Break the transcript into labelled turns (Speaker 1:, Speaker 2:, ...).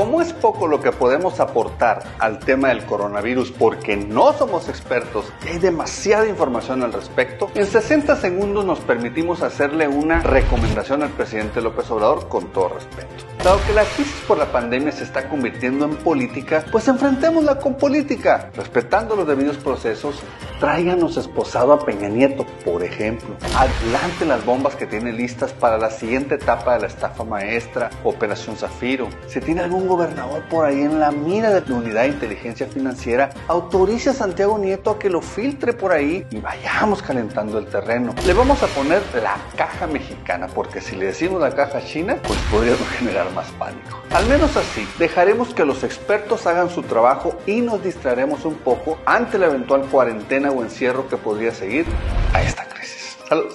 Speaker 1: como es poco lo que podemos aportar al tema del coronavirus porque no somos expertos y hay demasiada información al respecto, en 60 segundos nos permitimos hacerle una recomendación al presidente López Obrador con todo respeto. Dado que la crisis por la pandemia se está convirtiendo en política, pues enfrentémosla con política, respetando los debidos procesos. Tráiganos esposado a Peña Nieto, por ejemplo. Adelante las bombas que tiene listas para la siguiente etapa de la estafa maestra, Operación Zafiro. Si tiene algún gobernador por ahí en la mira de la unidad de inteligencia financiera, autorice a Santiago Nieto a que lo filtre por ahí y vayamos calentando el terreno. Le vamos a poner la caja mexicana, porque si le decimos la caja china, pues podríamos generar más pánico. Al menos así, dejaremos que los expertos hagan su trabajo y nos distraeremos un poco ante la eventual cuarentena o encierro que podría seguir a esta crisis. Saludos.